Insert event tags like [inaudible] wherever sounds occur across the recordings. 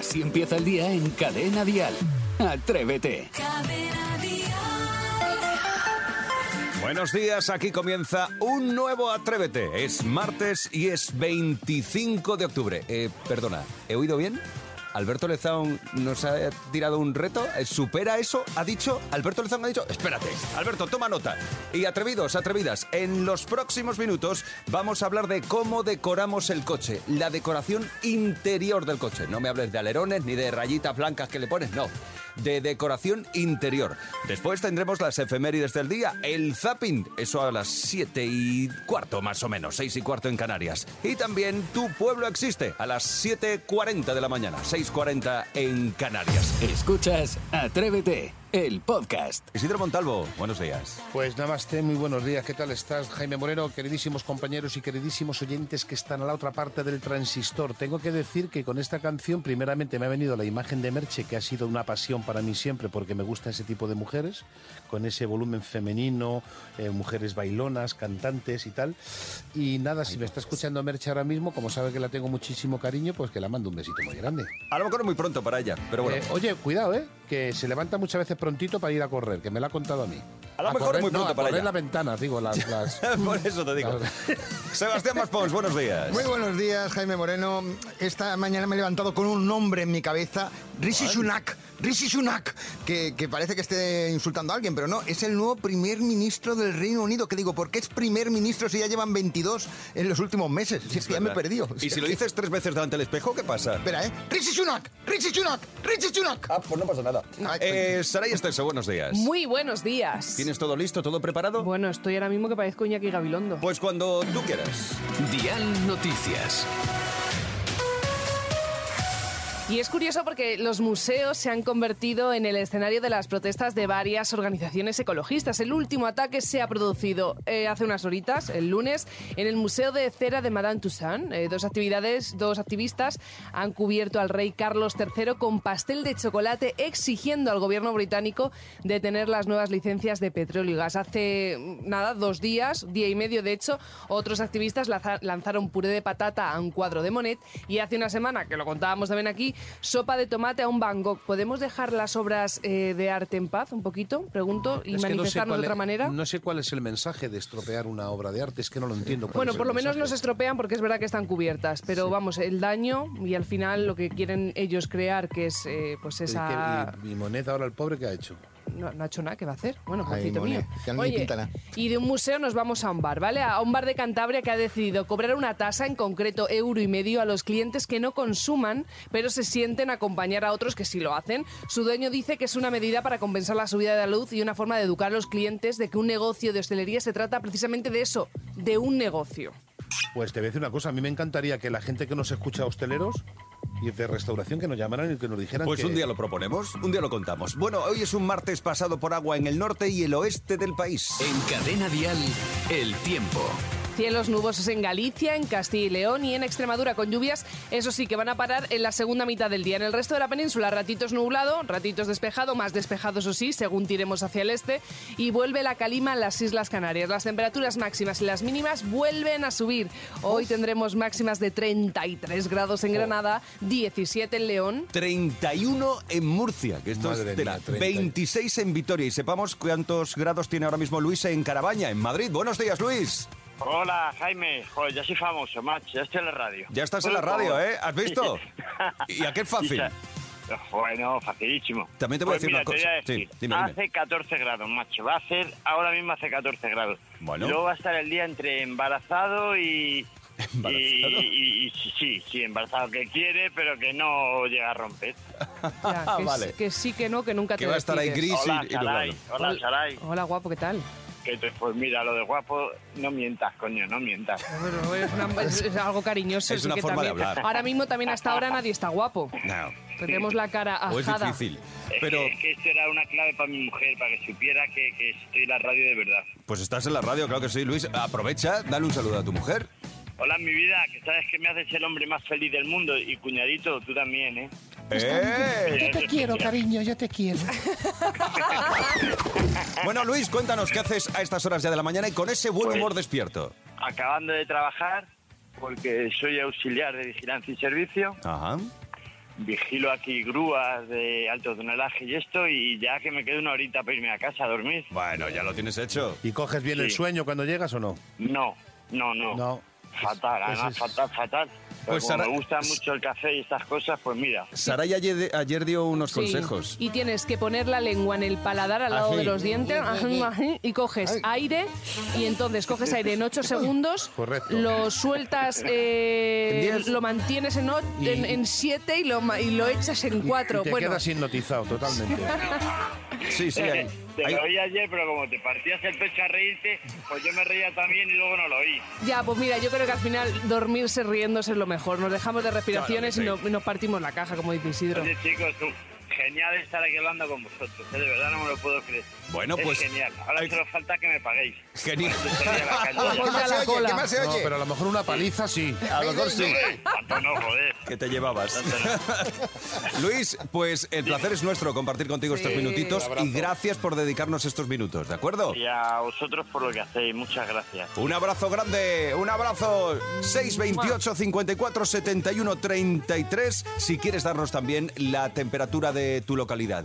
Así empieza el día en Cadena Dial. Atrévete. Buenos días, aquí comienza un nuevo Atrévete. Es martes y es 25 de octubre. Eh, perdona, ¿he oído bien? Alberto Lezaun nos ha tirado un reto. Eh, ¿Supera eso? Ha dicho. Alberto Lezaun ha dicho. Espérate, Alberto, toma nota. Y atrevidos, atrevidas, en los próximos minutos vamos a hablar de cómo decoramos el coche. La decoración interior del coche. No me hables de alerones ni de rayitas blancas que le pones, no de decoración interior. Después tendremos las efemérides del día, el zapping, eso a las 7 y cuarto más o menos, 6 y cuarto en Canarias. Y también Tu Pueblo Existe, a las 7.40 de la mañana, 6.40 en Canarias. Escuchas Atrévete el podcast. Isidro Montalvo, buenos días. Pues namaste, muy buenos días. ¿Qué tal estás, Jaime Moreno? Queridísimos compañeros y queridísimos oyentes que están a la otra parte del transistor. Tengo que decir que con esta canción, primeramente me ha venido la imagen de Merche, que ha sido una pasión para mí siempre, porque me gusta ese tipo de mujeres, con ese volumen femenino, eh, mujeres bailonas, cantantes y tal. Y nada, si me está escuchando Merche ahora mismo, como sabe que la tengo muchísimo cariño, pues que la mando un besito muy grande. A lo mejor muy pronto para ella, pero bueno. Eh, oye, cuidado, ¿eh? Que se levanta muchas veces prontito para ir a correr, que me lo ha contado a mí. A lo mejor muy pronto no, a para correr ella. las ventanas, digo, las... [laughs] las- Por eso te digo. [laughs] Sebastián Maspons, buenos días. Muy buenos días, Jaime Moreno. Esta mañana me he levantado con un nombre en mi cabeza, Rishi Sunak. Rishi Sunak, que, que parece que esté insultando a alguien, pero no, es el nuevo primer ministro del Reino Unido. Que digo, ¿por qué es primer ministro si ya llevan 22 en los últimos meses? Si es que ya me he perdido. Y si lo dices tres veces delante del espejo, ¿qué pasa? Espera, ¿eh? Rishi Sunak, Rishi Sunak, Rishi Sunak. Ah, pues no pasa nada. Ay, Eh, Saray Esteso, buenos días. Muy buenos días. ¿Tienes todo listo, todo preparado? Bueno, estoy ahora mismo que parezco Iñaki Gabilondo. Pues cuando tú quieras. Dial Noticias. Y es curioso porque los museos se han convertido en el escenario de las protestas de varias organizaciones ecologistas. El último ataque se ha producido eh, hace unas horitas, el lunes, en el Museo de Cera de Madame Tussauds. Eh, dos actividades, dos activistas han cubierto al rey Carlos III con pastel de chocolate exigiendo al gobierno británico detener las nuevas licencias de petróleo y gas. Hace nada, dos días, día y medio de hecho, otros activistas lanzaron puré de patata a un cuadro de Monet y hace una semana, que lo contábamos también aquí, sopa de tomate a un Van Gogh. ¿Podemos dejar las obras eh, de arte en paz un poquito? Pregunto, y Es que no sé manifestarnos de otra es- manera. No sé cuál es el mensaje de estropear una obra de arte, es que no lo entiendo. Bueno, por lo menos no se mensaje. estropean porque es verdad que están cubiertas, pero vamos, el daño y al final lo que quieren ellos crear, que es eh, pues ¿Y esa... qué- y, y Monet ahora el pobre que ha hecho? No, no ha hecho nada, ¿qué va a hacer? Bueno, pobrecito mío. y de un museo nos vamos a un bar, ¿vale? A un bar de Cantabria que ha decidido cobrar una tasa, en concreto euro y medio, a los clientes que no consuman, pero se sienten a acompañar a otros que sí lo hacen. Su dueño dice que es una medida para compensar la subida de la luz y una forma de educar a los clientes de que un negocio de hostelería se trata precisamente de eso, de un negocio. Pues te voy a decir una cosa, a mí me encantaría que la gente que nos escucha hosteleros y de restauración que nos llamaran y que nos dijeran Pues que... un día lo proponemos, un día lo contamos. Bueno, hoy es un martes pasado por agua en el norte y el oeste del país. En Cadena Dial, el tiempo. Cielos nubosos en Galicia, en Castilla y León y en Extremadura con lluvias, eso sí que van a parar en la segunda mitad del día. En el resto de la península, ratitos nublado, ratitos despejado, más despejado eso sí, según tiremos hacia el este, y vuelve la calima en las Islas Canarias. Las temperaturas máximas y las mínimas vuelven a subir. Hoy tendremos máximas de 33 grados en Granada, 17 en León, 31 en Murcia, que esto Madre es mía, 30. 26 en Vitoria. Y sepamos cuántos grados tiene ahora mismo Luis en Carabaña, en Madrid. Buenos días, Luis. Hola, Jaime. Joder, ya soy famoso, macho. Ya estoy en la radio. Ya estás en la radio. ¿eh? ¿Has visto? [laughs] ¿Y a qué fácil? Y sa- Bueno, facilísimo. También te voy a Pues decir mira, una cosa. Te voy a Sí, decir, dime, dime. hace 14 grados, macho. Va a ser, ahora mismo hace 14 grados. Bueno. Luego va a estar el día entre embarazado y... [laughs] ¿Embarazado? Y, y- y sí, sí, sí, embarazado que quiere, pero que no llega a romper. [laughs] Ya, que, Vale. sí- que sí, que no, que nunca Que te va a estar ahí gris Hola, y, Saray. Hola, Saray. Hola, guapo, ¿qué tal? Que te- pues mira, lo de guapo, no mientas, coño, no mientas. Bueno, es, una- [laughs] es- es algo cariñoso. Es una que forma de también- hablar. Ahora mismo también hasta ahora nadie está guapo. No. Tenemos la cara O es ajada. difícil. Es Pero, que, es que esto era una clave para mi mujer, para que supiera que, que estoy en la radio de verdad. pues estás en la radio, claro que sí, Luis. Aprovecha, dale un saludo a tu mujer. Hola, mi vida, que sabes que me haces el hombre más feliz del mundo. Y cuñadito, tú también, ¿eh? ¡Eh! Yo te quiero, [laughs] cariño, yo te quiero. Bueno, Luis, cuéntanos qué haces a estas horas ya de la mañana y con ese buen Pues- humor despierto. Acabando de trabajar, porque soy auxiliar de vigilancia y servicio. Ajá. vigilo aquí grúas de alto tonelaje y esto, y ya que me quedo una horita para irme a casa a dormir. Bueno, ya lo tienes hecho. ¿Y coges bien el Sí. sueño cuando llegas o no? No, no, no. No. Fatal, Ese además, es- fatal, fatal. Pero Pues, como Sara- me gusta mucho el café y estas cosas, pues mira. Saray ayer, ayer dio unos Sí. consejos. Y tienes que poner la lengua en el paladar al lado Así. de los dientes [laughs] y coges aire y entonces coges aire en 8 [laughs] segundos, Correcto. lo sueltas, [laughs] eh, En lo mantienes en Y- 7 y, lo, ma- y lo echas en 4. Y te Bueno, quedas hipnotizado totalmente. Sí, sí, hay- [laughs] Te hay- lo oí ayer, pero como te partías el pecho a reírte, pues yo me reía también y luego no lo oí. ya, pues mira, yo creo que al final dormirse riéndose es lo mejor. Nos dejamos de respiraciones Claro y, no- y nos partimos la caja, como dice Isidro. Oye, chicos, tú, genial estar aquí hablando con vosotros. eh, De verdad no me lo puedo creer. Bueno, Es pues- genial. Ahora hay- solo falta que me paguéis. Genial. [laughs] ¿Qué más se oye? pero a lo mejor una paliza sí. A lo mejor sí. Tanto no, joder. Que te llevabas. [laughs] Luis, pues el placer es nuestro compartir contigo estos minutitos y gracias por dedicarnos estos minutos, ¿de acuerdo? Y a vosotros por lo que hacéis. Muchas gracias. Un abrazo grande, un abrazo 628 54 71 33 si quieres darnos también la temperatura de tu localidad.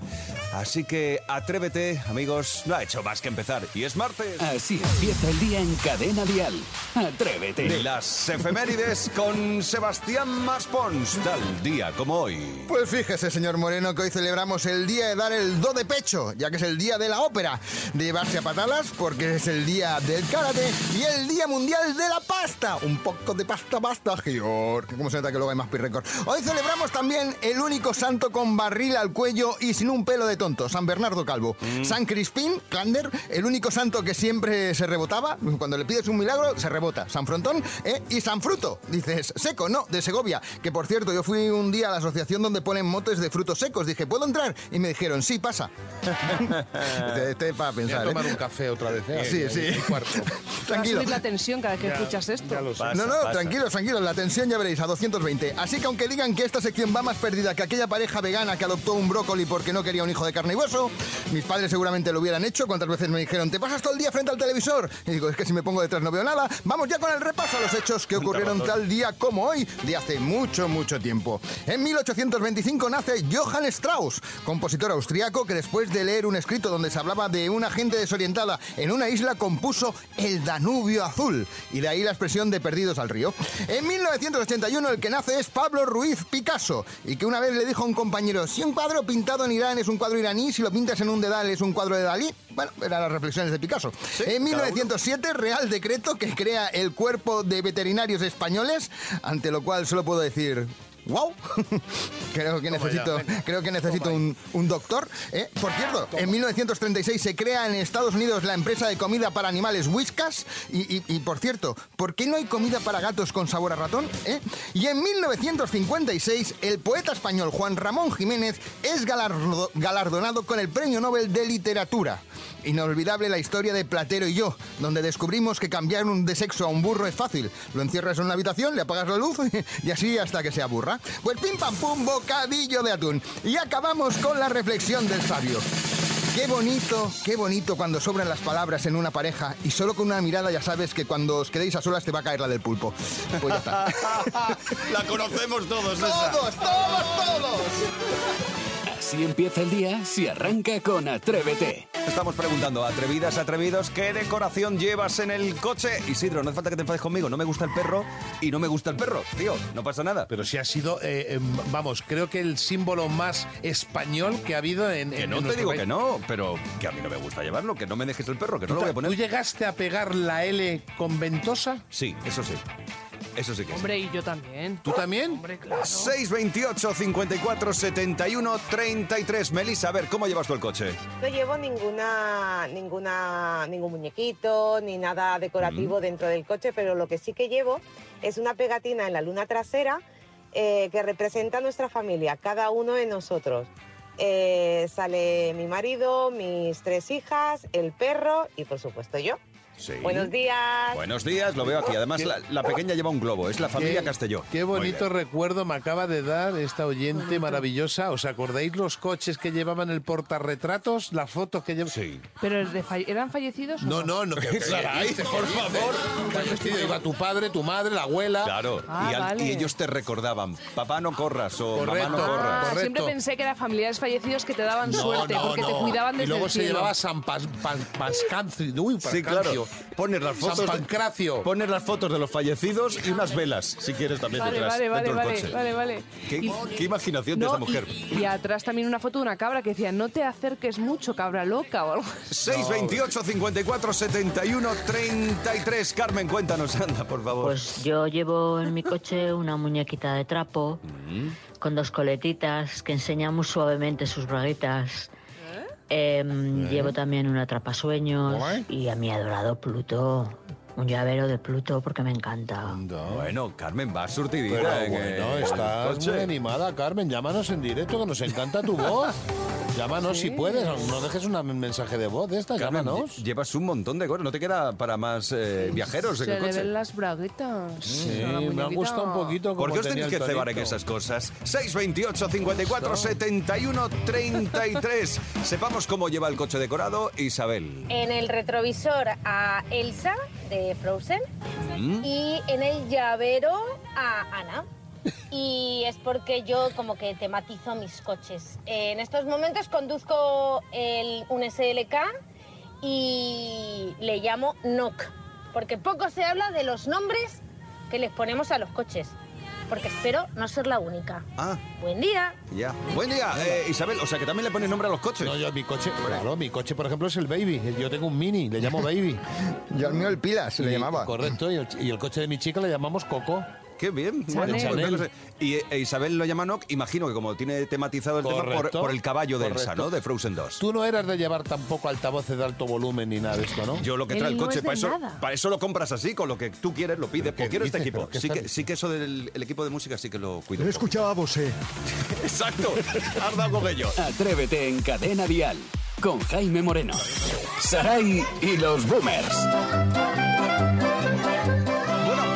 Así que atrévete, amigos, no ha hecho más que empezar y es martes. Así empieza el día en Cadena Dial. Atrévete. De las efemérides con Sebastián Maspons, tal día como hoy. Pues fíjese, señor Moreno, que hoy celebramos el día de dar el do de pecho, ya que es el día de la ópera, de llevarse a patalas, porque es el día del karate y el día mundial de la pasta. Un poco de pasta, pasta, Gior. Que como se nota que luego hay más pirrécord. Hoy celebramos también el único santo con barril al cuello y sin un pelo de tonto, San Bernardo Calvo. San Crispín, Clander, el único santo que siempre se rebotaba. Cuando le pides un milagro, se rebota. San Frontón ¿eh? y San Fruto. Dices, seco, no, de Segovia. Que por cierto, yo fui un día a la asociación donde ponen motes de frutos secos. Dije, ¿puedo entrar? Y me dijeron, sí, pasa. [laughs] este, este para Voy a pensar. ¿eh? tomar un café otra vez. ¿eh? Sí, sí. [laughs] a Tranquilo. la tensión cada vez que escuchas esto. Pasa, No, no, pasa. tranquilos, tranquilos, la tensión ya veréis, a 220. Así que aunque digan que esta sección va más perdida que aquella pareja vegana que adoptó un brócoli porque no quería un hijo de carne y hueso, mis padres seguramente lo hubieran hecho. ¿Cuántas veces me dijeron, te pasas todo el día frente al televisor? Y digo, es que si me pongo detrás no veo nada. Vamos ya con el repaso a los hechos que ocurrieron tal día como hoy, de hace mucho, mucho tiempo. En 1825 nace Johann Strauss, compositor austriaco que después de leer un escrito donde se hablaba de una gente desorientada en una isla compuso El Danubio Azul y de ahí la expresión de perdidos al río. En 1981 el que nace es Pablo Ruiz Picasso y que una vez le dijo a un compañero, si un cuadro pintado en Irán es un cuadro iraní, si lo pintas en un dedal es un cuadro de Dalí. Bueno, eran las reflexiones de Picasso. en 1907 Real Decreto que crea el cuerpo de veterinarios españoles, ante lo cual solo puedo decir... ¡Wow! [laughs] creo que necesito, creo que necesito un, un doctor. ¿eh? Por cierto, en 1936 se crea en Estados Unidos la empresa de comida para animales Whiskas. Y, y- y, por cierto, ¿por qué no hay comida para gatos con sabor a ratón? eh? Y en 1956 el poeta español Juan Ramón Jiménez es galardo- galardonado con el Premio Nobel de Literatura. Inolvidable la historia de Platero y yo, donde descubrimos que cambiar un de sexo a un burro es fácil. Lo encierras en una habitación, le apagas la luz [laughs] y así hasta que se aburra. Pues pim pam pum, bocadillo de atún. Y acabamos con la reflexión del sabio. Qué bonito, qué bonito cuando sobran las palabras en una pareja y solo con una mirada ya sabes que cuando os quedéis a solas te va a caer la del pulpo. Pues ya está. [laughs] La conocemos todos esa. todos, todos, todos. Así empieza el día si arranca con Atrévete. Estamos preguntando, atrevidas, atrevidos, ¿qué decoración llevas en el coche? Isidro, no hace falta que te enfades conmigo, no me gusta el perro y no me gusta el perro, tío, no pasa nada. Pero sí ha sido, eh, eh, vamos, creo que el símbolo más español que ha habido en. Que en- no en te digo país. que no, pero que a mí no me gusta llevarlo, que no me dejes el perro, que no lo voy a ¿Tú poner. llegaste a pegar la L con ventosa? Sí, eso sí. Eso sí que sí. Hombre, y yo también. ¿Tú también? Hombre, claro. 628 54 71 33. Melissa, a ver, ¿cómo llevas tú el coche? No llevo ninguna, ninguna, ningún muñequito ni nada decorativo dentro del coche, pero lo que sí que llevo es una pegatina en la luna trasera eh, que representa a nuestra familia, cada uno de nosotros. Eh, sale mi marido, mis tres hijas, el perro y por supuesto yo. Sí. Buenos días. Buenos días, lo veo aquí. Además, la, la pequeña lleva un globo. Es la familia Qué- Castelló. Qué bonito recuerdo me acaba de dar esta oyente maravillosa. ¿Os acordáis los coches que llevaban el portarretratos? Las fotos que llevaban. Sí. ¿Pero de eran fallecidos? o No, no, no. que- [laughs] Saray, ¿qué por favor. ¿Qué has vestido? Iba tu padre, tu madre, la abuela. Claro. Ah, y, al- vale. y ellos te recordaban, papá no corras o Correcto. mamá no corras. Ah, Correcto. siempre pensé que eran familiares fallecidos que te daban No, suerte no, porque te no. cuidaban desde Y luego el se cielo. llevaba San Pas, Pas- Pascancio. Uy, Sí, claro. Pascancio. Pones las San fotos. Pancracio. Pones las fotos de los fallecidos y unas velas, si quieres también Vale, detrás, vale, vale, dentro del vale, coche. vale, vale. ¿Qué, Y- qué imaginación de No, esta mujer. Y, y atrás también una foto de una cabra que decía, no te acerques mucho, cabra loca o algo. 628 54 71 33. Carmen, cuéntanos, anda, por favor. Pues yo llevo en mi coche una muñequita de trapo con dos coletitas que enseña muy suavemente sus braguitas. Em, Llevo también un atrapasueños Guay. y a mi adorado Pluto. Un llavero de Pluto porque me encanta. Bueno, Carmen, va surtidita Pero en bueno, estás muy animada, Carmen. Llámanos en directo, que nos encanta tu [laughs] voz. Llámanos si puedes. No dejes un mensaje de voz de esta, Carmen, llámanos. lle- llevas un montón de cosas. ¿No te queda para más eh, viajeros en Se el le coche? ven las braguitas. Sí, la me ha gustado un poquito ¿Por como qué os tenéis que cebar en esas cosas? 628 54 71 33. Sepamos cómo lleva el coche decorado Isabel. En el retrovisor a Elsa de Frozen y en el llavero a Ana. [laughs] Y es porque yo como que tematizo mis coches. En estos momentos conduzco el, un SLK y le llamo NOC, porque poco se habla de los nombres que les ponemos a los coches, porque espero no ser la única. Ah, Buen día. ya. Buen día, eh, Isabel. O sea, que también le pones nombre a los coches. No, yo mi coche, claro, mi coche, por ejemplo, es el Baby. Yo tengo un Mini, le llamo Baby. [laughs] Yo al mío el Pilas le Y- llamaba. Correcto, y el, y el coche de mi chica le llamamos Coco. Qué bien. Chanel. pues Chanel. no sé. Y eh, Isabel lo llama Nock, imagino que como tiene tematizado el tema por, el caballo de Elsa. ¿no? De Frozen 2. Tú no eras de llevar tampoco altavoces de alto volumen ni nada de esto, ¿no? Yo lo que trae el no coche, para eso, para eso lo compras así, con lo que tú quieres, lo pides. ¿Pero qué Pues quiero este equipo. ¿Pero qué Sí que, sí que eso del el equipo de música sí que lo cuido. Yo escuchaba a Bosé. [laughs] Exacto. Has dado con ello. Atrévete en Cadena Dial con Jaime Moreno. Saray y los Boomers.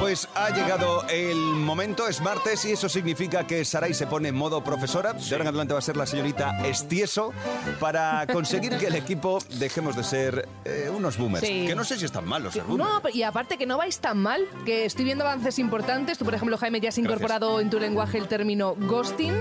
Pues ha llegado el momento, es martes y eso significa que Saray se pone en modo profesora. De ahora en adelante va a ser la señorita Estieso para conseguir que el equipo dejemos de ser eh, unos boomers. Sí. Que no sé si están malos ser boomers. No, y aparte que no vais tan mal, que estoy viendo avances importantes. Tú, por ejemplo, Jaime, ya has incorporado en tu lenguaje el término ghosting.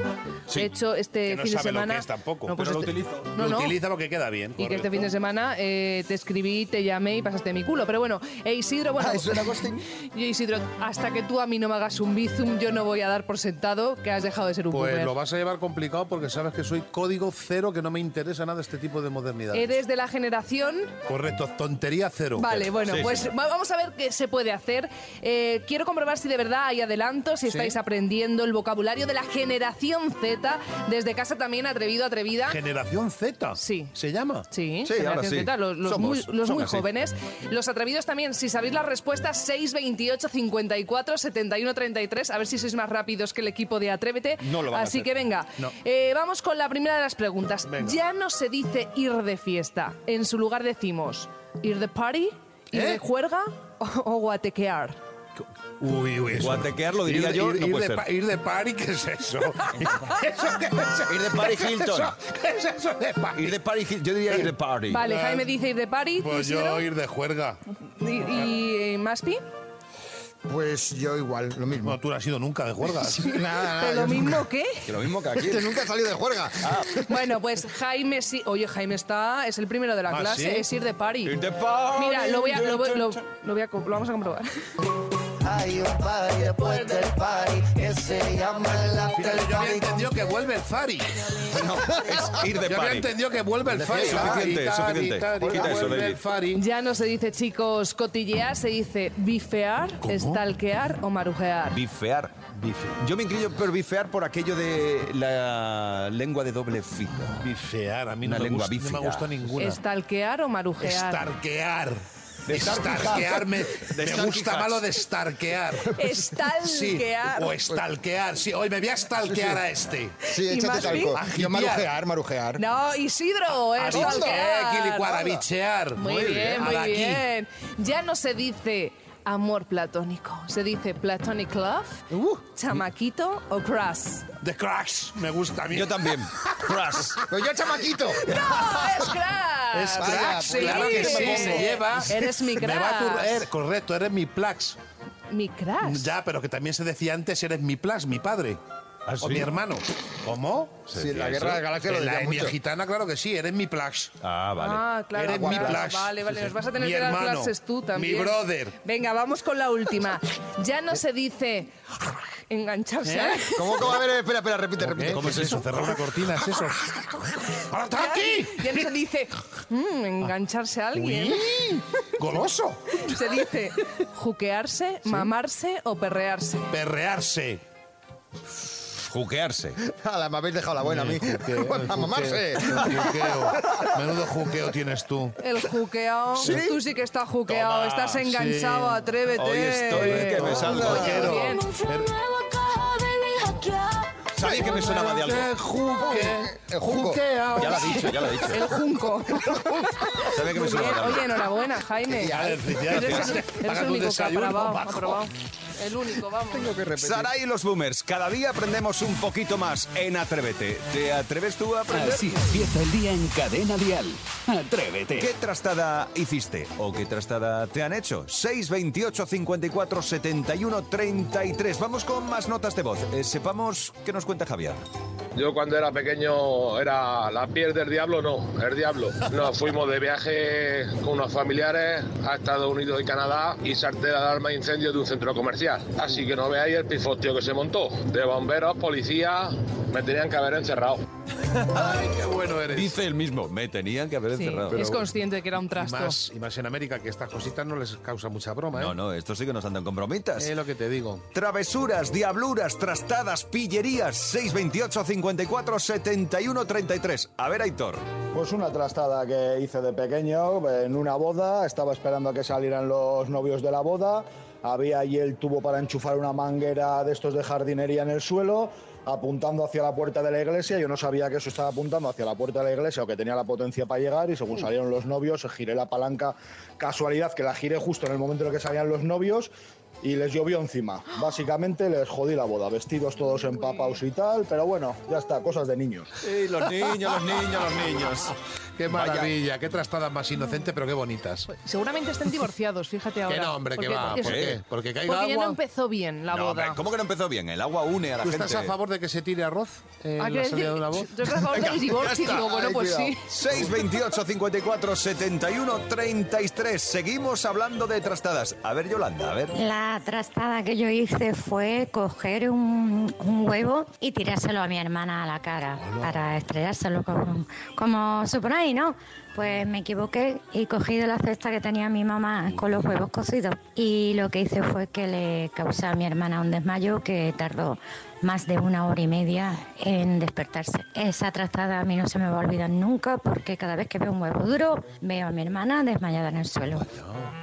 Sí. De hecho, este que no fin de sabe semana... lo que es tampoco, No, pues pero lo este- utilizo. No, lo no. utiliza porque queda bien. Y que este correcto. fin de semana eh, te escribí, te llamé y pasaste mi culo. Pero bueno, e Isidro, bueno... Ah, ¿eso era ghosting? Yo, [laughs] Isidro, hasta que tú a mí no me hagas un bizum, yo no voy a dar por sentado que has dejado de ser un Pues boomer. lo vas a llevar complicado porque sabes que soy código cero, que no me interesa nada este tipo de modernidad. Eres de la generación Correcto, tontería cero. Vale, bueno, Sí, pues sí. va- vamos a ver qué se puede hacer. Eh, quiero comprobar si de verdad hay adelantos, si estáis aprendiendo el vocabulario de la generación Z. Desde casa también, atrevido, atrevida. Generación Z. Sí. ¿Se llama? Sí, Sí, ahora generación sí. Z, los, los Somos- muy, los son muy así. jóvenes. Los atrevidos también, si sabéis las respuestas, 628 54 71 33, a ver si sois más rápidos que el equipo de Atrévete. No lo van a Así ser. que venga, No. Eh, vamos con la primera de las preguntas. Venga. Ya no se dice ir de fiesta, en su lugar decimos ir de party, ir ¿Eh? de juerga [laughs] o, o guatequear. Uy, uy, eso. Guatequear lo diría Ir yo, ir- no ir puede de ser. pa- ir de party, ¿qué es eso? [laughs] ¿Eso qué es eso? Ir de party ¿Qué es Hilton. ¿Qué es eso de party? Ir de party, yo diría ir de party. Vale, Jaime dice ir de party. Pues yo ir de juerga. ¿Y, y, eh, Maspi? Pues yo igual, lo mismo. No, tú no has ido nunca de juerga. [laughs] Nada, nada. ¿Pero yo lo nunca- mismo qué? Que lo mismo que aquí. [laughs] Que nunca he salido de juerga. Bueno, pues Jaime sí. Oye, Jaime está, es el primero de la ¿Ah, clase, sí? es ir de party. Ir de party. Mira, lo voy a, lo, voy- lo- lo voy a lo vamos a comprobar. [laughs] Hay un party después del party que se llama el after Fíjate, yo había party. entendido que vuelve el Fari. No, es ir de Yo había party. entendido que vuelve el Fari. Suficiente, suficiente. Quita eso, David. Ya no se dice, chicos, cotillear, se dice bifear, stalkear o marujear. Bifear. Yo me inclino por bifear por aquello de la lengua de doble filo. Bifear, a mí no Una me, lengua gusta, no me gusta ninguna. Stalkear o marujear. Estarquear. Estarquear me, gusta malo de estarquear. Sí, Estalquear. o estalquear. Sí, hoy me voy a estalquear a este. Sí, ¿Y échate talco. Yo marujear, marujear. No, Isidro, es Abiche- stalkear. equilicuar, abichear. Muy, bien, muy A bien. Ya no se dice amor platónico, se dice platonic love, Uh. chamaquito o crush. The cracks, me gusta a mí. Yo también. Crush. Pero yo, chamaquito. [laughs] ¡No, es crush! Es Vaya, sí. claro que sí, Sí. se lleva. Eres mi Me va a crush. er- correcto, eres mi plax. Mi crush. Ya, pero que también se decía antes, eres mi plax, mi padre. ¿Ah, O mi hermano. ¿Cómo? Sí, la guerra de galaxias lo En la decía etnia mucho. gitana, claro que sí, eres mi plax. Ah, vale. Ah, claro. Eres mi claro. plash. Vale, vale, Sí, sí. nos vas a tener Mi que dar hermano, clases tú también. mi brother. Venga, vamos con la última. Ya no se dice engancharse. ¿Eh? ¿Cómo, cómo? A ver, espera, espera, repite, repite. ¿Cómo es eso? Cerrar una cortina, ¿es eso? [laughs] ¡Ahora está aquí! Ya no se dice mm, engancharse a alguien. Uy, [laughs] ¡Goloso! Se dice juquearse, mamarse o perrearse. Perrearse. Juquearse. Ala, me habéis dejado la buena a mí. [laughs] A mamarse. El juqueo. Menudo juqueo tienes tú. El juqueo. Tú sí que estás juqueado, Toma. estás enganchado, Sí. atrévete. Hoy estoy que me salgo. Oye, bien. Sabía que me sonaba de algo. El. Juqueo. Ya lo ha dicho, ya lo ha dicho. El junco. Sabía que me sonaba de algo. Oye, enhorabuena, Jaime. Ya, felicidades. Eres, el único que ha aprobado. aprobado. El único, vamos. Saray y los boomers, cada día aprendemos un poquito más en Atrévete. ¿Te atreves tú a aprender? Así empieza el día en Cadena Dial. Atrévete. ¿Qué trastada hiciste o qué trastada te han hecho? 628 54 71 33. Vamos con más notas de voz. Eh, sepamos qué nos cuenta Javier. Yo cuando era pequeño era la piel del diablo, no, el diablo. Nos [laughs] fuimos de viaje con unos familiares a Estados Unidos y Canadá y salté la alarma de incendio de un centro comercial. Así que no veáis el pifostio que se montó. De bomberos, policías, me tenían que haber encerrado. [laughs] Ay, qué bueno eres. Dice el mismo, me tenían que haber Sí, encerrado. es consciente de que era un Y trasto. más, y más en América, que estas cositas no les causa mucha broma, ¿eh? No, no, esto sí que nos andan con bromitas. Es lo que te digo. Travesuras, diabluras, trastadas, pillerías. 628 54 71 33. A ver, Aitor. Pues una trastada que hice de pequeño en una boda, estaba esperando a que salieran los novios de la boda, había allí el tubo para enchufar una manguera de estos de jardinería en el suelo, apuntando hacia la puerta de la iglesia, yo no sabía que eso estaba apuntando hacia la puerta de la iglesia o que tenía la potencia para llegar y según salieron los novios giré la palanca, casualidad que la giré justo en el momento en el que salían los novios y les llovió encima. Básicamente les jodí la boda, vestidos todos empapados y tal, pero bueno, ya está, cosas de niños. Sí, los niños, los niños, los niños. Qué maravilla, qué trastadas más inocentes, pero qué bonitas. Seguramente estén divorciados, fíjate [laughs] ahora. Que no, hombre, que va. porque- ¿Por qué? Porque caiga Porque ya no agua. empezó bien la No, boda. hombre, ¿Cómo que no empezó bien? El agua une a la ¿Tú gente. estás a favor de que se tire arroz en Ah, la ¿quieres salida de una [laughs] voz? Tú estás a favor del divorcio. Digo, bueno, pues cuidado. sí. 628 54 71 33. Seguimos hablando de trastadas. A ver, Yolanda, a ver. La trastada que yo hice fue coger un, un huevo y tirárselo a mi hermana a la cara para estrellárselo como, como suponéis, ¿no? Pues me equivoqué y cogí de la cesta que tenía mi mamá con los huevos cocidos y lo que hice fue que le causé a mi hermana un desmayo que tardó más de una hora y media en despertarse. Esa trastada a mí no se me va a olvidar nunca porque cada vez que veo un huevo duro veo a mi hermana desmayada en el suelo.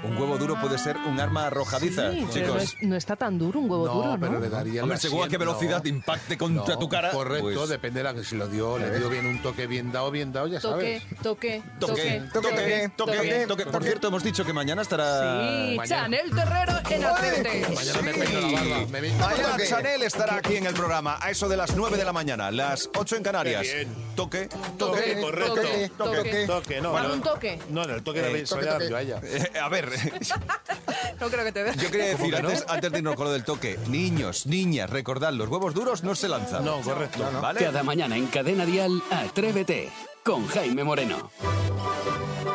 Un huevo duro puede ser un arma arrojadiza, Sí, pero no, chicos. es- no está tan duro un huevo duro, ¿no? pero le daría Hombre, según a qué velocidad no. impacte contra No, tu cara. Correcto, pues- depende de la que si lo dio, le dio bien un toque bien dado, bien dado, ya Toque, sabes. toque, Toque, toque, toque, toque. Por cierto, hemos dicho que mañana estará. Sí, mañana. Chanel Terrero en Atrévete. Mañana me peino la barba. Me Mañana Toque. Chanel estará aquí en el programa a eso de las 9 de la mañana, las 8 en Canarias. Toque, Toque, toque, correcto. Toque, Toque. toque. Toque, no. No. un toque. No, en el toque de la toque, toque. yo a ella. Eh, a ver, [laughs] No creo que te deje. yo quería decir que no? antes, antes de irnos con lo del toque, niños, niñas, recordad, los huevos duros no se lanzan. No, correcto. ¿Vale? Cada mañana en Cadena Dial, Atrévete con Jaime Moreno.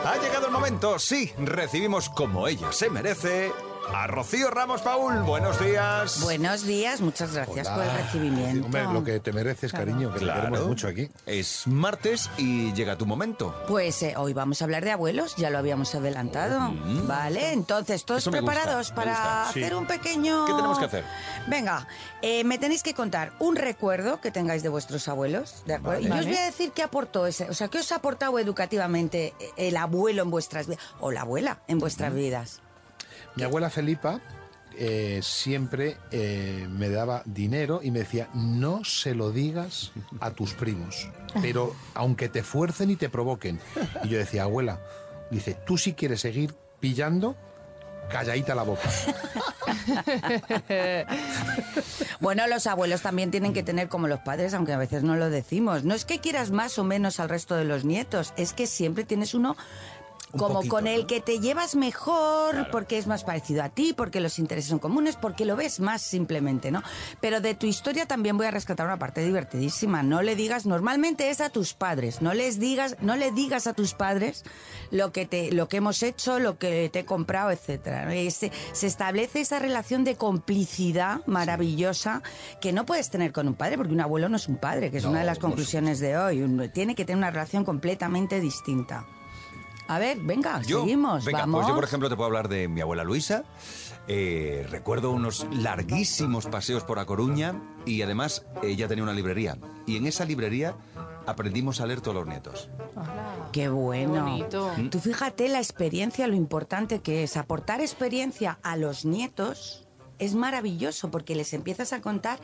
Ha llegado el momento, sí, recibimos como ella se merece a Rocío Ramos Paul. Buenos días. Buenos días, muchas gracias por el recibimiento. Hombre, lo que te mereces, cariño, que te Claro. queremos mucho aquí. Es martes y llega tu momento. Pues eh, hoy vamos a hablar de abuelos, ya lo habíamos adelantado. Vale, entonces, ¿todos Eso me gusta, preparados para sí. hacer un pequeño... ¿Qué tenemos que hacer? Venga, eh, me tenéis que contar un recuerdo que tengáis de vuestros abuelos, ¿de acuerdo? Vale. Y yo os Vale. voy a decir qué aportó ese, o sea, qué os ha aportado educativamente el abuelo en vuestras vidas, o la abuela en vuestras vidas. Mi abuela Felipa eh, siempre eh, me daba dinero y me decía, no se lo digas a tus primos, pero aunque te fuercen y te provoquen. Y yo decía, abuela, dice, tú si quieres seguir pillando, calladita la boca. [laughs] Bueno, los abuelos también tienen que tener como los padres, aunque a veces no lo decimos. No es que quieras más o menos al resto de los nietos, es que siempre tienes uno Un como poquito, con el que te llevas mejor, porque es más parecido a ti, porque los intereses son comunes, porque lo ves más simplemente, ¿no? Pero de tu historia también voy a rescatar una parte divertidísima. No le digas, normalmente es a tus padres, no les digas, no le digas a tus padres lo que te, lo que hemos hecho, lo que te he comprado, etcétera. Se, se establece esa relación de complicidad maravillosa que no puedes tener con un padre, porque un abuelo no es un padre, que es No, una de las conclusiones de hoy. Tiene que tener una relación completamente distinta. A ver, venga, Yo, seguimos. venga, vamos. pues yo por ejemplo te puedo hablar de mi abuela Luisa. Eh, recuerdo unos larguísimos paseos por A Coruña y además ella tenía una librería. Y en esa librería aprendimos a leer todos los nietos. Qué bueno. Qué bonito. Mm. Tú fíjate la experiencia, lo importante que es. Aportar experiencia a los nietos es maravilloso porque les empiezas a contar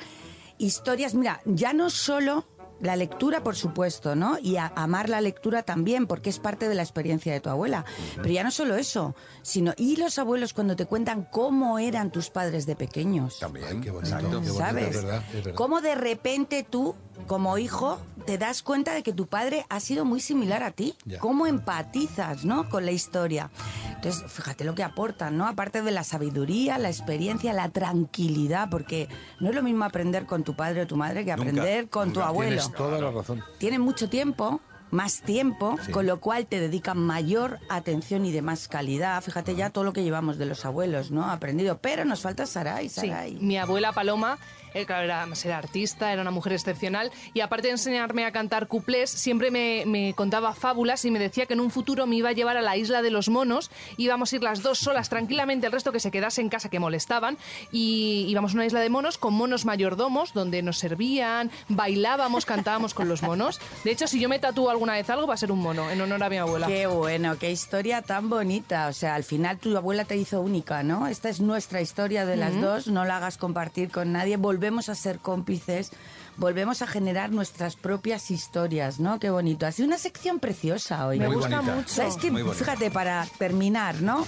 historias. Mira, ya no solo la lectura, por supuesto, ¿no? Y a- amar la lectura también, porque es parte de la experiencia de tu abuela. Pero ya no solo eso, sino. Y los abuelos cuando te cuentan cómo eran tus padres de pequeños. También, qué bonito, exacto. qué bonito, ¿Sabes? es verdad, es verdad. Cómo de repente tú, como hijo, te das cuenta de que tu padre ha sido muy similar a ti. Ya. Cómo empatizas, ¿no? Con la historia. Entonces, fíjate lo que aportan, ¿no? Aparte de la sabiduría, la experiencia, la tranquilidad, porque no es lo mismo aprender con tu padre o tu madre que Nunca, aprender con tu nunca. abuelo. Tienes toda la razón. Tienen mucho tiempo, más tiempo, Sí. con lo cual te dedican mayor atención y de más calidad. Fíjate ya todo lo que llevamos de los abuelos, ¿no? Aprendido. Pero nos falta Saray, Sí, Saray. mi abuela Paloma, eh, claro, era, era artista, era una mujer excepcional y aparte de enseñarme a cantar cuplés, siempre me, me contaba fábulas y me decía que en un futuro me iba a llevar a la isla de los monos, íbamos a ir las dos solas tranquilamente, el resto que se quedase en casa que molestaban y íbamos a una isla de monos con monos mayordomos donde nos servían, bailábamos, cantábamos con los monos. De hecho, si yo me tatúo alguna vez algo va a ser un mono en honor a mi abuela. Qué bueno, qué historia tan bonita. O sea, al final tu abuela te hizo única, ¿no? Esta es nuestra historia de las dos, no la hagas compartir con nadie. Volvemos a ser cómplices, volvemos a generar nuestras propias historias, ¿no? Qué bonito. Ha sido una sección preciosa hoy. Me Muy gusta bonita. mucho. ¿Sabes bonita. Fíjate, para terminar, ¿no?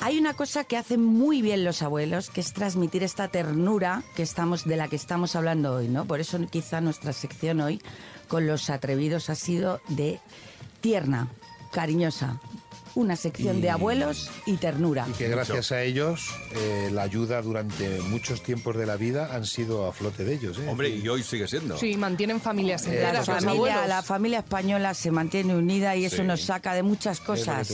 Hay una cosa que hacen muy bien los abuelos, que es transmitir esta ternura que estamos, de la que estamos hablando hoy, ¿no? Por eso quizá nuestra sección hoy con los atrevidos ha sido de tierna, cariñosa. Una sección Y- de abuelos y ternura. Y que gracias a ellos eh, la ayuda durante muchos tiempos de la vida han sido a flote de ellos. ¿eh? Hombre, y hoy sigue siendo. Sí, mantienen familias Eh, La enteras, familia, abuelos. la familia española se mantiene unida y eso Sí. nos saca de muchas cosas.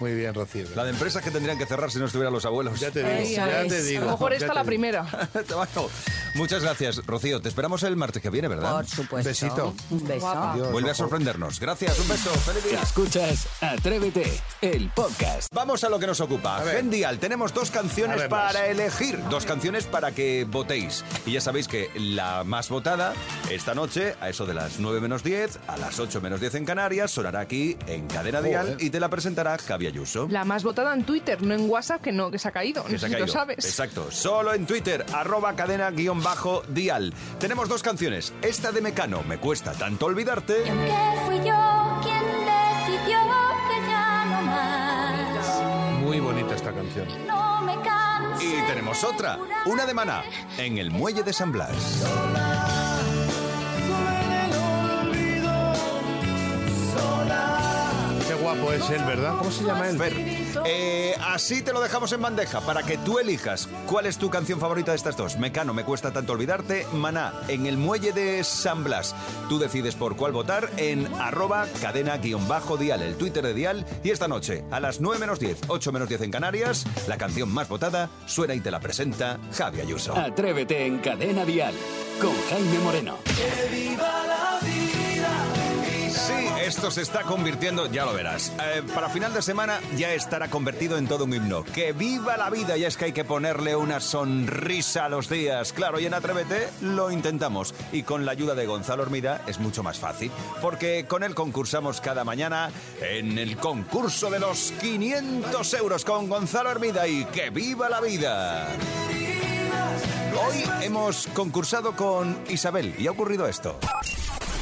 Muy bien, Rocío. La de empresas que tendrían que cerrar si no estuvieran los abuelos. Ya te digo, Eso ya es. te digo. A lo mejor ya esta te la digo. primera. [laughs] Muchas gracias, Rocío. Te esperamos el martes que viene, ¿verdad? Por supuesto. Besito. Un beso. Adiós, Vuelve a sorprendernos. Gracias, un beso. Feliz día. Escuchas Atrévete, el podcast. Vamos a lo que nos ocupa. Gendial, tenemos dos canciones para elegir. Dos canciones para que votéis. Y ya sabéis que la más votada esta noche, a eso de las 9 menos 10, a las 8 menos 10 en Canarias, sonará aquí en Cadena Dial y te la presentará Javi Ayuso. La más votada en Twitter, no en WhatsApp, que no, que se ha caído. Que No se sé ha si lo sabes. Exacto. Solo en Twitter, arroba cadena guion bajo dial. Tenemos dos canciones. Esta de Mecano, Me cuesta tanto olvidarte. Y aunque fui yo canción. Y tenemos otra, una de Maná, en el muelle de San Blas. Guapo. es él, ¿verdad? ¿Cómo se llama él? Fer, eh, así te lo dejamos en bandeja para que tú elijas cuál es tu canción favorita de estas dos. Mecano, me cuesta tanto olvidarte. Maná, en el muelle de San Blas. Tú decides por cuál votar en arroba cadena-dial, el Twitter de Dial. Y esta noche, a las 9 menos 10, 8 menos 10 en Canarias, la canción más votada suena y te la presenta Javi Ayuso. Atrévete en Cadena Dial con Jaime Moreno. Sí, esto se está convirtiendo, ya lo verás. Eh, para final de semana ya estará convertido en todo un himno. ¡Que viva la vida! Y es que hay que ponerle una sonrisa a los días. Claro, y en Atrévete lo intentamos. Y con la ayuda de Gonzalo Hormida es mucho más fácil. Porque con él concursamos cada mañana en el concurso de los 500 euros con Gonzalo Hormida. Y ¡que viva la vida! Hoy hemos concursado con Isabel y ha ocurrido esto.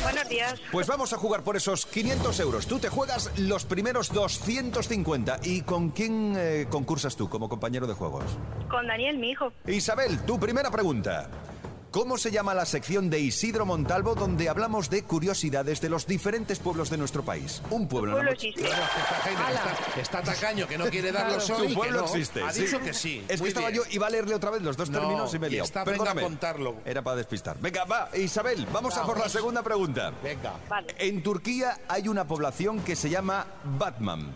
Buenos días. Pues vamos a jugar por esos 500 euros. Tú te juegas los primeros 250. ¿Y con quién eh, concursas tú como compañero de juegos? Con Daniel, mi hijo. Isabel, tu primera pregunta. ¿Cómo se llama la sección de Isidro Montalvo donde hablamos de curiosidades de los diferentes pueblos de nuestro país? Un pueblo. pueblo ¿no? existe. Está, está, tacaño, que no [laughs] quiere darlos Tu hoy. que pueblo no. existe. Ha sí. dicho que sí. Es que estaba bien. yo, iba a leerle otra vez los dos No, términos y me liado. está, venga contarlo. Era para despistar. Venga, va, Isabel, vamos a por la segunda pregunta. Venga. Vale. En Turquía hay una población que se llama Batman.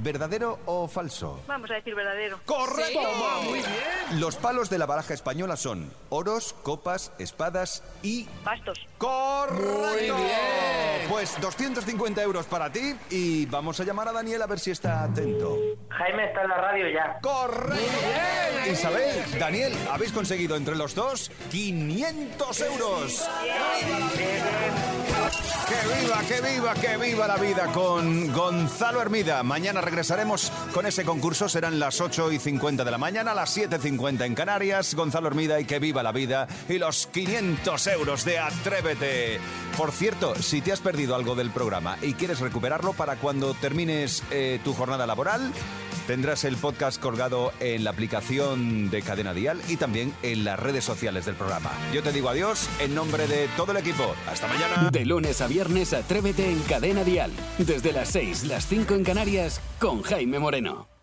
¿Verdadero o falso? Vamos a decir verdadero. ¡Correcto! Toma, muy bien. Los palos de la baraja española son oros, copas, espadas y... Bastos. ¡Correcto! Muy bien. Pues 250 euros para ti y vamos a llamar a Daniel a ver si está atento. Jaime está en la radio ya. ¡Correcto! Isabel, Daniel, habéis conseguido entre los dos 500 euros. ¡Que viva, que viva, que viva la vida con Gonzalo Hermida! Mañana regresaremos con ese concurso. Serán las 8 y 50 de la mañana, las 7.50 en Canarias. Gonzalo Hermida y que viva la vida. Y los 500 euros de Atrévete. Por cierto, si te has perdido algo del programa y quieres recuperarlo para cuando termines eh, tu jornada laboral, Tendrás el podcast colgado en la aplicación de Cadena Dial y también en las redes sociales del programa. Yo te digo adiós en nombre de todo el equipo. Hasta mañana. De lunes a viernes, Atrévete en Cadena Dial. Desde las 6, las 5 en Canarias, con Jaime Moreno.